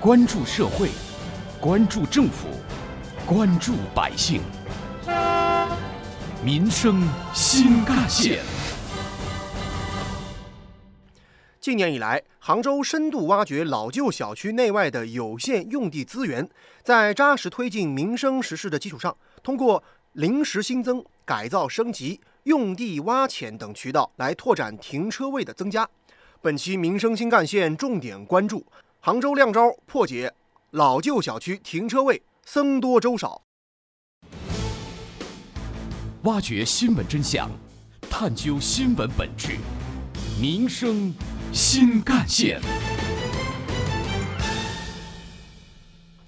关注社会，关注政府，关注百姓，民生新干线。近年以来，杭州深度挖掘老旧小区内外的有限用地资源，在扎实推进民生实事的基础上，通过临时新增、改造升级、用地挖潜等渠道来拓展停车位的增加。本期民生新干线重点关注杭州亮招破解老旧小区停车位僧多粥少，挖掘新闻真相，探究新闻本质，民生。新干线，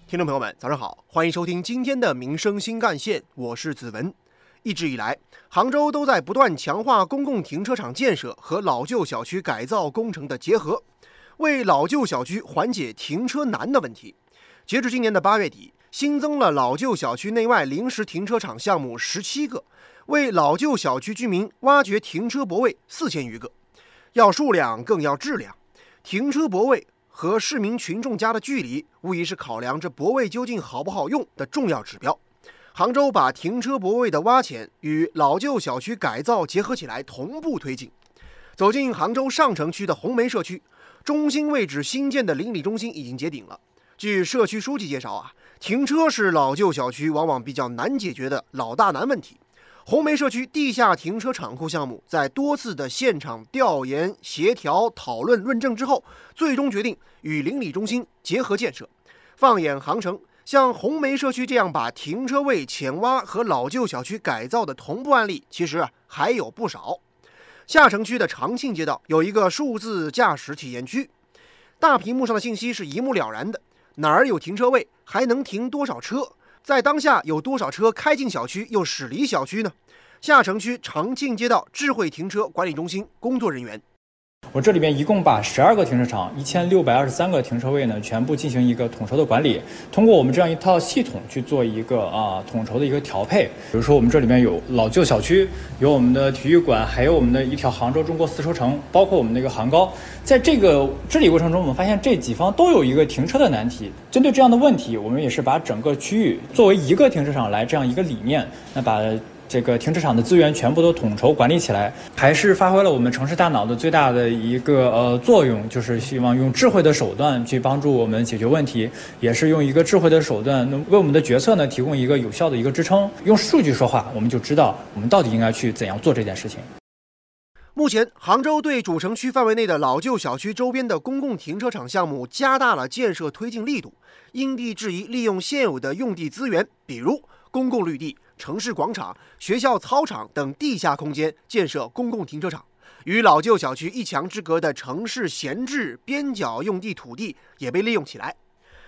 听众朋友们，早上好，欢迎收听今天的民生新干线，我是子文。一直以来，杭州都在不断强化公共停车场建设和老旧小区改造工程的结合，为老旧小区缓解停车难的问题。截至今年的八月底，新增了老旧小区内外临时停车场项目十七个，为老旧小区居民挖掘停车泊位四千余个。要数量更要质量，停车泊位和市民群众家的距离，无疑是考量这泊位究竟好不好用的重要指标。杭州把停车泊位的挖潜与老旧小区改造结合起来，同步推进。走进杭州上城区的红梅社区，中心位置新建的邻里中心已经结顶了。据社区书记介绍啊，停车是老旧小区往往比较难解决的老大难问题。红梅社区地下停车场库项目在多次的现场调研、协调、讨论、论证之后，最终决定与邻里中心结合建设。放眼杭城，像红梅社区这样把停车位浅挖和老旧小区改造的同步案例，其实还有不少。下城区的长庆街道有一个数字驾驶体验区，大屏幕上的信息是一目了然的：哪儿有停车位，还能停多少车。在当下有多少车开进小区又驶离小区呢？下城区长庆街道智慧停车管理中心工作人员。我这里边一共把十二个停车场、一千六百二十三个停车位呢，全部进行一个统筹的管理。通过我们这样一套系统去做一个啊统筹的一个调配。比如说，我们这里面有老旧小区，有我们的体育馆，还有我们的一条杭州中国丝绸城，包括我们那个杭高。在这个治理过程中，我们发现这几方都有一个停车的难题。针对这样的问题，我们也是把整个区域作为一个停车场来这样一个理念，那把。这个停车场的资源全部都统筹管理起来，还是发挥了我们城市大脑的最大的一个呃作用，就是希望用智慧的手段去帮助我们解决问题，也是用一个智慧的手段，为我们的决策呢提供一个有效的一个支撑。用数据说话，我们就知道我们到底应该去怎样做这件事情。目前，杭州对主城区范围内的老旧小区周边的公共停车场项目加大了建设推进力度，因地制宜利用现有的用地资源，比如公共绿地。城市广场、学校操场等地下空间建设公共停车场，与老旧小区一墙之隔的城市闲置边角用地土地也被利用起来。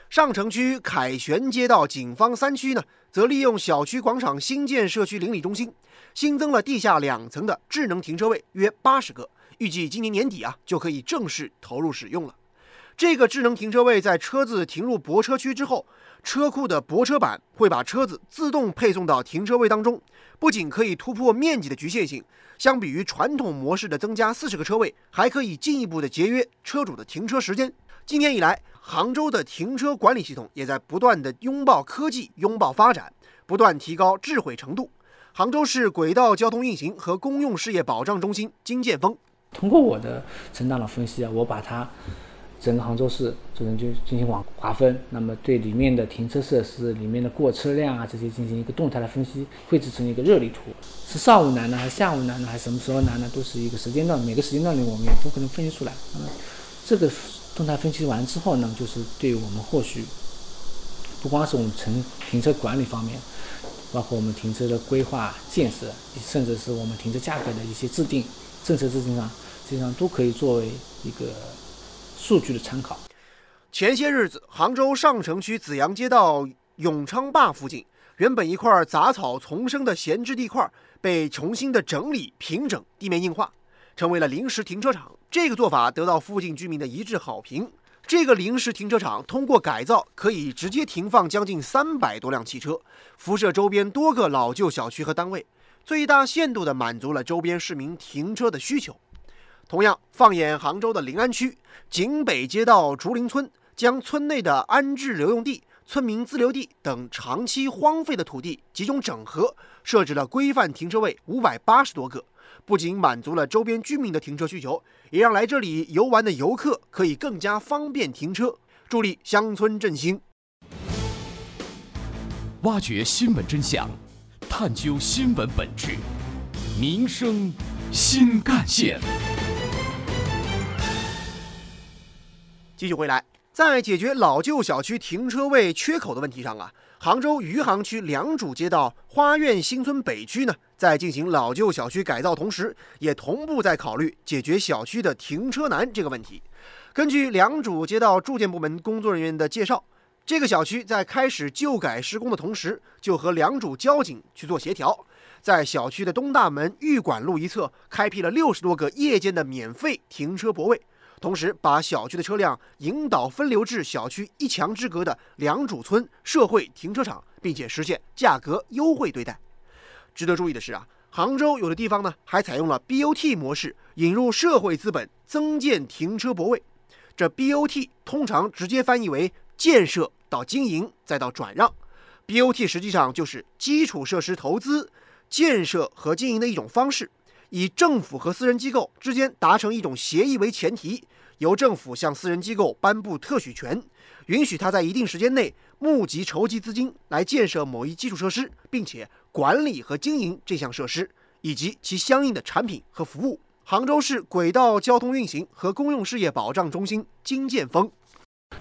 上城区凯旋街道景方三区呢，则利用小区广场新建社区邻里中心，新增了地下两层的智能停车位约八十个，预计今年年底啊就可以正式投入使用了。这个智能停车位在车子停入泊车区之后。车库的泊车板会把车子自动配送到停车位当中，不仅可以突破面积的局限性，相比于传统模式的增加四十个车位，还可以进一步的节约车主的停车时间。今年以来，杭州的停车管理系统也在不断的拥抱科技、拥抱发展，不断提高智慧程度。杭州市轨道交通运行和公用事业保障中心金建峰，通过我的成长的分析啊，我把它。整个杭州市这边就进行网划分，那么对里面的停车设施、里面的过车辆啊这些进行一个动态的分析，绘制成一个热力图。是上午难呢，还是下午难呢，还是什么时候难呢？都是一个时间段，每个时间段里我们也都可能分析出来。那么这个动态分析完之后呢，就是对我们后续，不光是我们城停车管理方面，包括我们停车的规划建设，甚至是我们停车价格的一些制定、政策制定上，实际上都可以作为一个。数据的参考。前些日子，杭州上城区紫阳街道永昌坝附近，原本一块杂草丛生的闲置地块，被重新的整理平整，地面硬化，成为了临时停车场。这个做法得到附近居民的一致好评。这个临时停车场通过改造，可以直接停放将近三百多辆汽车，辐射周边多个老旧小区和单位，最大限度地满足了周边市民停车的需求。同样，放眼杭州的临安区景北街道竹林村，将村内的安置留用地、村民自留地等长期荒废的土地集中整合，设置了规范停车位五百八十多个。不仅满足了周边居民的停车需求，也让来这里游玩的游客可以更加方便停车，助力乡村振兴。挖掘新闻真相，探究新闻本质，民生新干线。继续回来，在解决老旧小区停车位缺口的问题上啊，杭州余杭区良渚街道花苑新村北区呢。在进行老旧小区改造同时，也同步在考虑解决小区的停车难这个问题。根据良渚街道住建部门工作人员的介绍，这个小区在开始旧改施工的同时，就和良渚交警去做协调，在小区的东大门玉管路一侧开辟了六十多个夜间的免费停车泊位，同时把小区的车辆引导分流至小区一墙之隔的良渚村社会停车场，并且实现价格优惠对待。值得注意的是啊，杭州有的地方呢还采用了 BOT 模式，引入社会资本增建停车泊位。这 BOT 通常直接翻译为建设到经营再到转让，BOT 实际上就是基础设施投资、建设和经营的一种方式，以政府和私人机构之间达成一种协议为前提，由政府向私人机构颁布特许权，允许他在一定时间内募集筹集资金来建设某一基础设施，并且。管理和经营这项设施以及其相应的产品和服务。杭州市轨道交通运行和公用事业保障中心金建峰，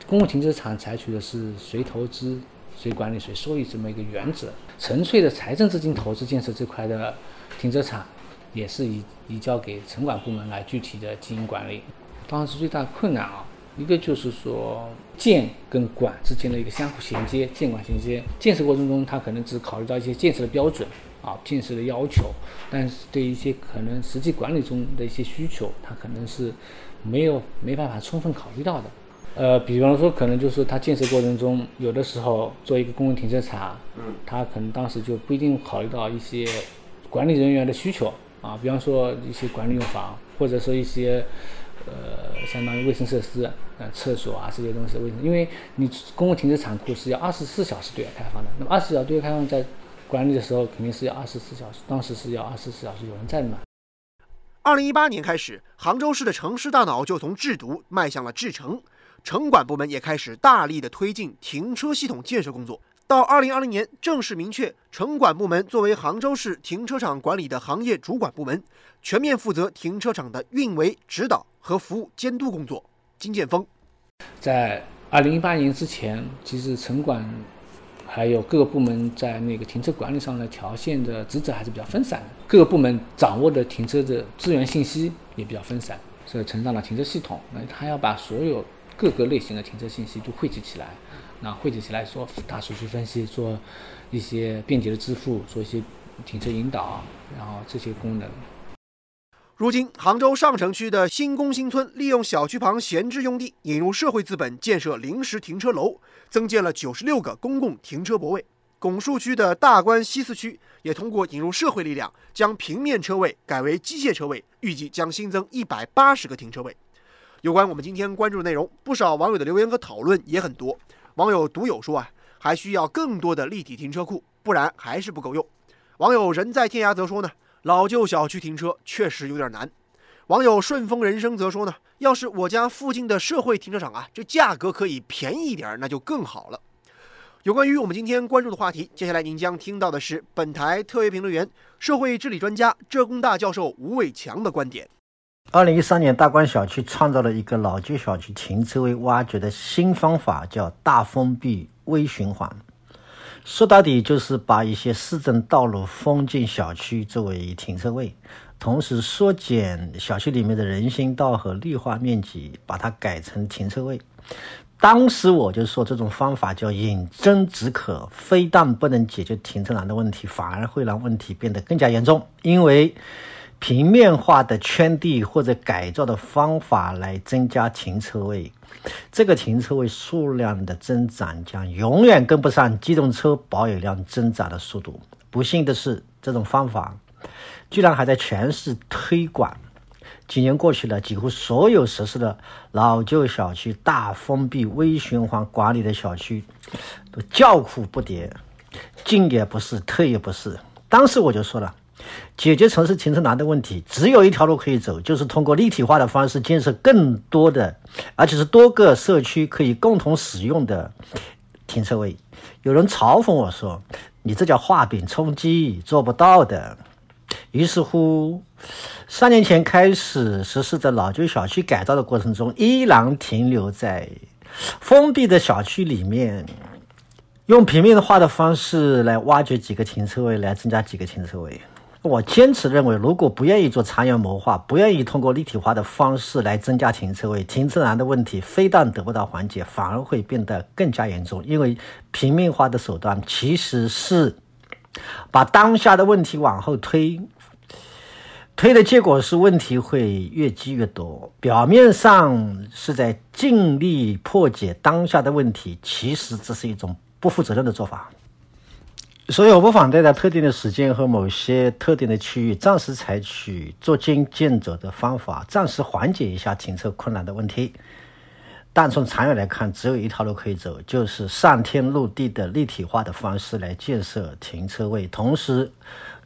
公共停车场采取的是谁投资谁管理谁收益这么一个原则。纯粹的财政资金投资建设这块的停车场，也是移移交给城管部门来具体的经营管理。当时最大的困难啊。一个就是说建跟管之间的一个相互衔接，建管衔接。建设过程中，他可能只考虑到一些建设的标准啊，建设的要求，但是对一些可能实际管理中的一些需求，他可能是没有没办法充分考虑到的。呃，比方说，可能就是他建设过程中，有的时候做一个公共停车场，嗯，他可能当时就不一定考虑到一些管理人员的需求啊，比方说一些管理用房，或者说一些。呃，相当于卫生设施，呃，厕所啊这些东西，为什么？因为你公共停车场库是要二十四小时对外开放的，那么二十四小时对外开放，在管理的时候肯定是要二十四小时，当时是要二十四小时有人在的嘛。二零一八年开始，杭州市的城市大脑就从制毒迈向了制城，城管部门也开始大力的推进停车系统建设工作。到二零二零年，正式明确城管部门作为杭州市停车场管理的行业主管部门，全面负责停车场的运维指导和服务监督工作。金建峰，在二零一八年之前，其实城管还有各个部门在那个停车管理上的条线的职责还是比较分散的，各个部门掌握的停车的资源信息也比较分散，所以成长了停车系统，那他要把所有各个类型的停车信息都汇集起来。那汇集起来做大数据分析，做一些便捷的支付，做一些停车引导，然后这些功能。如今，杭州上城区的新宫新村利用小区旁闲置用地，引入社会资本建设临时停车楼，增建了九十六个公共停车泊位。拱墅区的大关西四区也通过引入社会力量，将平面车位改为机械车位，预计将新增一百八十个停车位。有关我们今天关注的内容，不少网友的留言和讨论也很多。网友独有说啊，还需要更多的立体停车库，不然还是不够用。网友人在天涯则说呢，老旧小区停车确实有点难。网友顺风人生则说呢，要是我家附近的社会停车场啊，这价格可以便宜一点，那就更好了。有关于我们今天关注的话题，接下来您将听到的是本台特约评论员、社会治理专家、浙工大教授吴伟强的观点。二零一三年，大观小区创造了一个老旧小区停车位挖掘的新方法，叫大封闭微循环。说到底，就是把一些市政道路封进小区作为停车位，同时缩减小区里面的人行道和绿化面积，把它改成停车位。当时我就说，这种方法叫饮鸩止渴，非但不能解决停车难的问题，反而会让问题变得更加严重，因为。平面化的圈地或者改造的方法来增加停车位，这个停车位数量的增长将永远跟不上机动车保有量增长的速度。不幸的是，这种方法居然还在全市推广，几年过去了，几乎所有实施了老旧小区大封闭微循环管理的小区都叫苦不迭，进也不是，退也不是。当时我就说了，解决城市停车难的问题，只有一条路可以走，就是通过立体化的方式建设更多的，而且是多个社区可以共同使用的停车位。有人嘲讽我说：“你这叫画饼充饥，做不到的。”于是乎，三年前开始实施的老旧小区改造的过程中，依然停留在封闭的小区里面，用平面化的方式来挖掘几个停车位，来增加几个停车位。我坚持认为，如果不愿意做长远谋划，不愿意通过立体化的方式来增加停车位，停车难的问题非但得不到缓解，反而会变得更加严重。因为平面化的手段其实是把当下的问题往后推。推的结果是问题会越积越多，表面上是在尽力破解当下的问题，其实这是一种不负责任的做法。所以我不反对在特定的时间和某些特定的区域暂时采取捉襟见肘的方法，暂时缓解一下停车困难的问题。但从长远来看，只有一条路可以走，就是上天入地的立体化的方式来建设停车位，同时。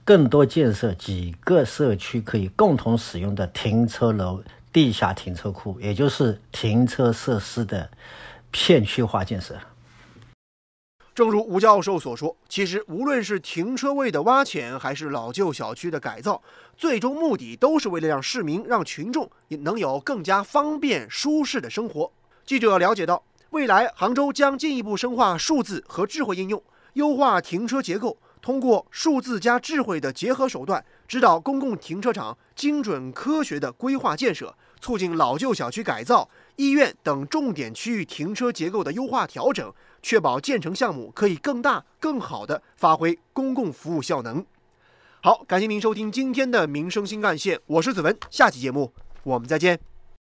更多建设几个社区可以共同使用的停车楼、地下停车库，也就是停车设施的片区化建设。正如吴教授所说，其实无论是停车位的挖潜，还是老旧小区的改造，最终目的都是为了让市民、让群众也能有更加方便、舒适的生活。记者了解到，未来杭州将进一步深化数字和智慧应用，优化停车结构。通过数字加智慧的结合手段，指导公共停车场精准科学的规划建设，促进老旧小区改造、医院等重点区域停车结构的优化调整，确保建成项目可以更大、更好地发挥公共服务效能。好，感谢您收听今天的民生新干线，我是子文，下期节目我们再见。